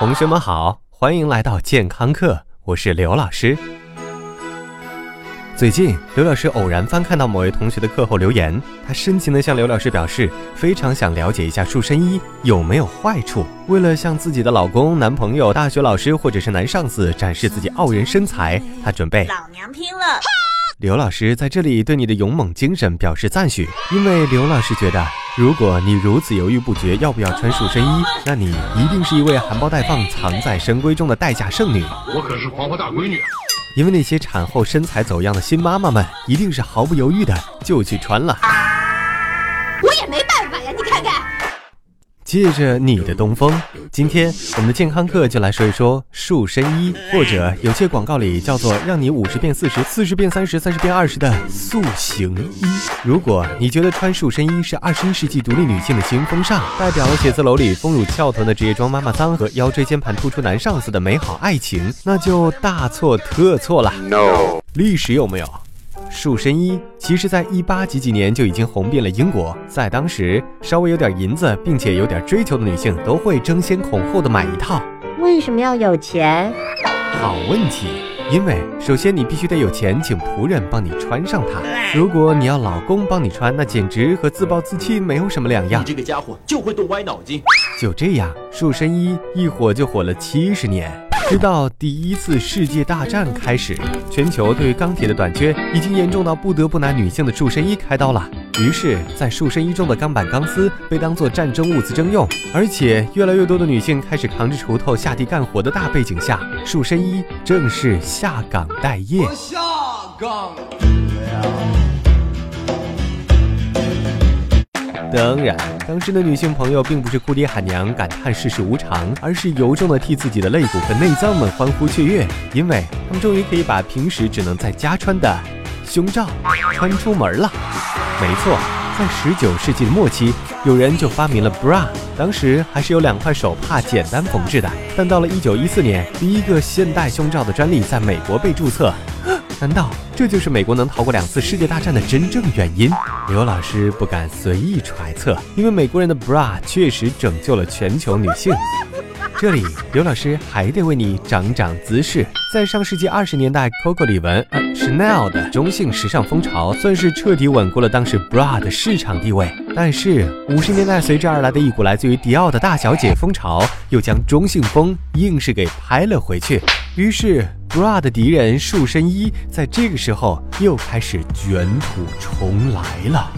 同学们好，欢迎来到健康课，我是刘老师。最近，刘老师偶然翻看到某位同学的课后留言，他深情地向刘老师表示，非常想了解一下塑身衣有没有坏处。为了向自己的老公、男朋友、大学老师或者是男上司展示自己傲人身材，他准备老娘拼了。刘老师在这里对你的勇猛精神表示赞许，因为刘老师觉得，如果你如此犹豫不决要不要穿束身衣，那你一定是一位含苞待放、藏在深闺中的待嫁剩女。我可是黄花大闺女。因为那些产后身材走样的新妈妈们，一定是毫不犹豫的就去穿了。我也没。借着你的东风，今天我们的健康课就来说一说塑身衣，或者有些广告里叫做让你五十变四十，四十变三十，三十变二十的塑形衣。如果你觉得穿塑身衣是二十一世纪独立女性的新风尚，代表了写字楼里丰乳翘臀的职业装妈妈桑和腰椎间盘突出男上司的美好爱情，那就大错特错了。No，历史有没有？塑身衣其实，在一八几几年就已经红遍了英国。在当时，稍微有点银子，并且有点追求的女性，都会争先恐后的买一套。为什么要有钱？好问题。因为首先你必须得有钱，请仆人帮你穿上它。如果你要老公帮你穿，那简直和自暴自弃没有什么两样。你这个家伙就会动歪脑筋。就这样，束身衣一火就火了七十年。直到第一次世界大战开始，全球对于钢铁的短缺已经严重到不得不拿女性的束身衣开刀了。于是，在束身衣中的钢板钢丝被当作战争物资征用，而且越来越多的女性开始扛着锄头下地干活的大背景下，束身衣正式下岗待业。下岗。当然，当时的女性朋友并不是哭爹喊娘、感叹世事无常，而是由衷的替自己的肋骨和内脏们欢呼雀跃，因为他们终于可以把平时只能在家穿的胸罩穿出门了。没错，在十九世纪的末期，有人就发明了 bra，当时还是由两块手帕简单缝制的。但到了一九一四年，第一个现代胸罩的专利在美国被注册。难道这就是美国能逃过两次世界大战的真正原因？刘老师不敢随意揣测，因为美国人的 bra 确实拯救了全球女性。这里，刘老师还得为你长长姿势。在上世纪二十年代，Coco 李玟、Chanel 的中性时尚风潮，算是彻底稳固了当时 bra 的市场地位。但是五十年代随之而来的一股来自于迪奥的大小姐风潮，又将中性风硬是给拍了回去。于是。Bra 的敌人束身衣，在这个时候又开始卷土重来了。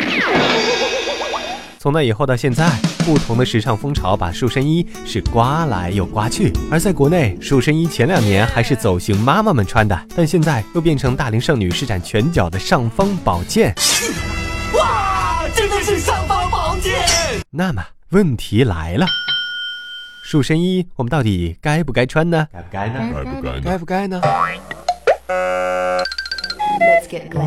从那以后到现在，不同的时尚风潮把束身衣是刮来又刮去。而在国内，束身衣前两年还是走形妈妈们穿的，但现在又变成大龄剩女施展拳脚的尚方宝剑。哇，真的是尚方宝剑！那么问题来了。束身衣，我们到底该不该穿呢？该不该呢？该不该？该不该呢？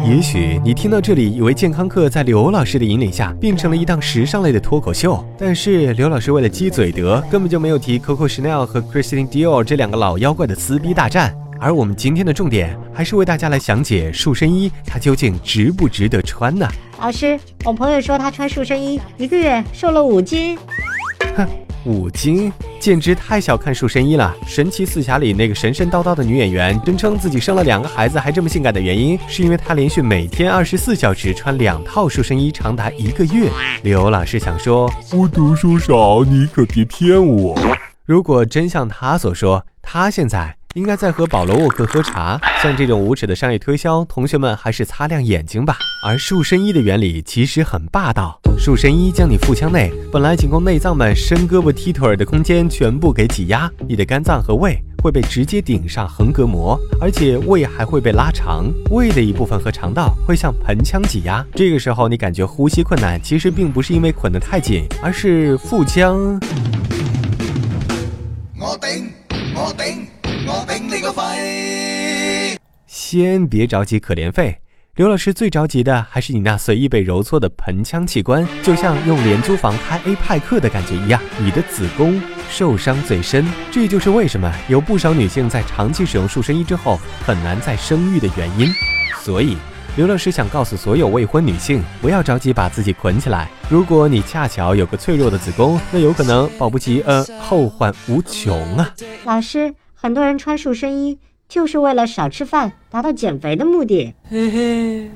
也许你听到这里，以为健康课在刘老师的引领下变成了一档时尚类的脱口秀。但是刘老师为了鸡嘴德，根本就没有提 Coco Chanel 和 Christian Dior 这两个老妖怪的撕逼大战。而我们今天的重点，还是为大家来详解束身衣，它究竟值不值得穿呢？老师，我朋友说他穿束身衣一个月瘦了五斤。哼。五斤，简直太小看束身衣了。神奇四侠里那个神神叨叨的女演员，声称自己生了两个孩子还这么性感的原因，是因为她连续每天二十四小时穿两套束身衣，长达一个月。刘老师想说，我读书少，你可别骗我。如果真像他所说，他现在。应该在和保罗沃克喝茶。像这种无耻的商业推销，同学们还是擦亮眼睛吧。而束身衣的原理其实很霸道，束身衣将你腹腔内本来仅供内脏们伸胳膊踢腿儿的空间全部给挤压，你的肝脏和胃会被直接顶上横膈膜，而且胃还会被拉长，胃的一部分和肠道会向盆腔挤压。这个时候你感觉呼吸困难，其实并不是因为捆得太紧，而是腹腔。我顶，我顶。我顶你个肺！先别着急可怜肺，刘老师最着急的还是你那随意被揉搓的盆腔器官，就像用廉租房开 A 派克的感觉一样，你的子宫受伤最深。这就是为什么有不少女性在长期使用塑身衣之后很难再生育的原因。所以，刘老师想告诉所有未婚女性，不要着急把自己捆起来。如果你恰巧有个脆弱的子宫，那有可能保不齐呃后患无穷啊。老师，很多人穿塑身衣就是为了少吃饭，达到减肥的目的。嘿 嘿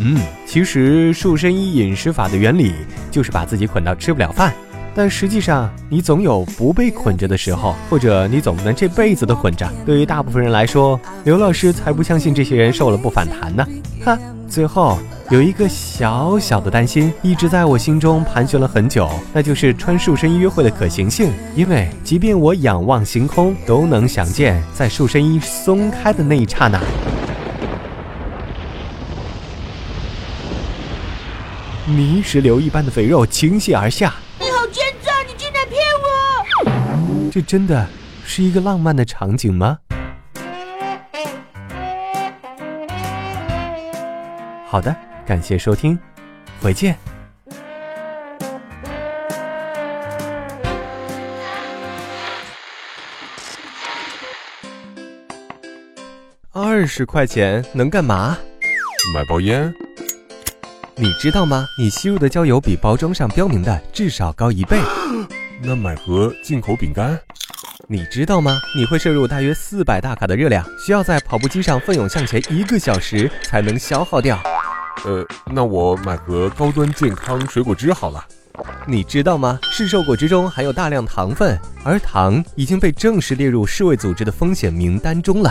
嗯，其实塑身衣饮食法的原理就是把自己捆到吃不了饭。但实际上，你总有不被捆着的时候，或者你总不能这辈子都捆着。对于大部分人来说，刘老师才不相信这些人瘦了不反弹呢。哈，最后有一个小小的担心，一直在我心中盘旋了很久，那就是穿束身衣约会的可行性。因为即便我仰望星空，都能想见在束身衣松开的那一刹那，泥石流一般的肥肉倾泻而下。你好奸诈，你竟然骗我这真的是一个浪漫的场景吗？好的，感谢收听，回见。二十块钱能干嘛？买包烟。你知道吗？你吸入的焦油比包装上标明的至少高一倍。那买盒进口饼干，你知道吗？你会摄入大约四百大卡的热量，需要在跑步机上奋勇向前一个小时才能消耗掉。呃，那我买盒高端健康水果汁好了。你知道吗？市售果汁中含有大量糖分，而糖已经被正式列入世卫组织的风险名单中了。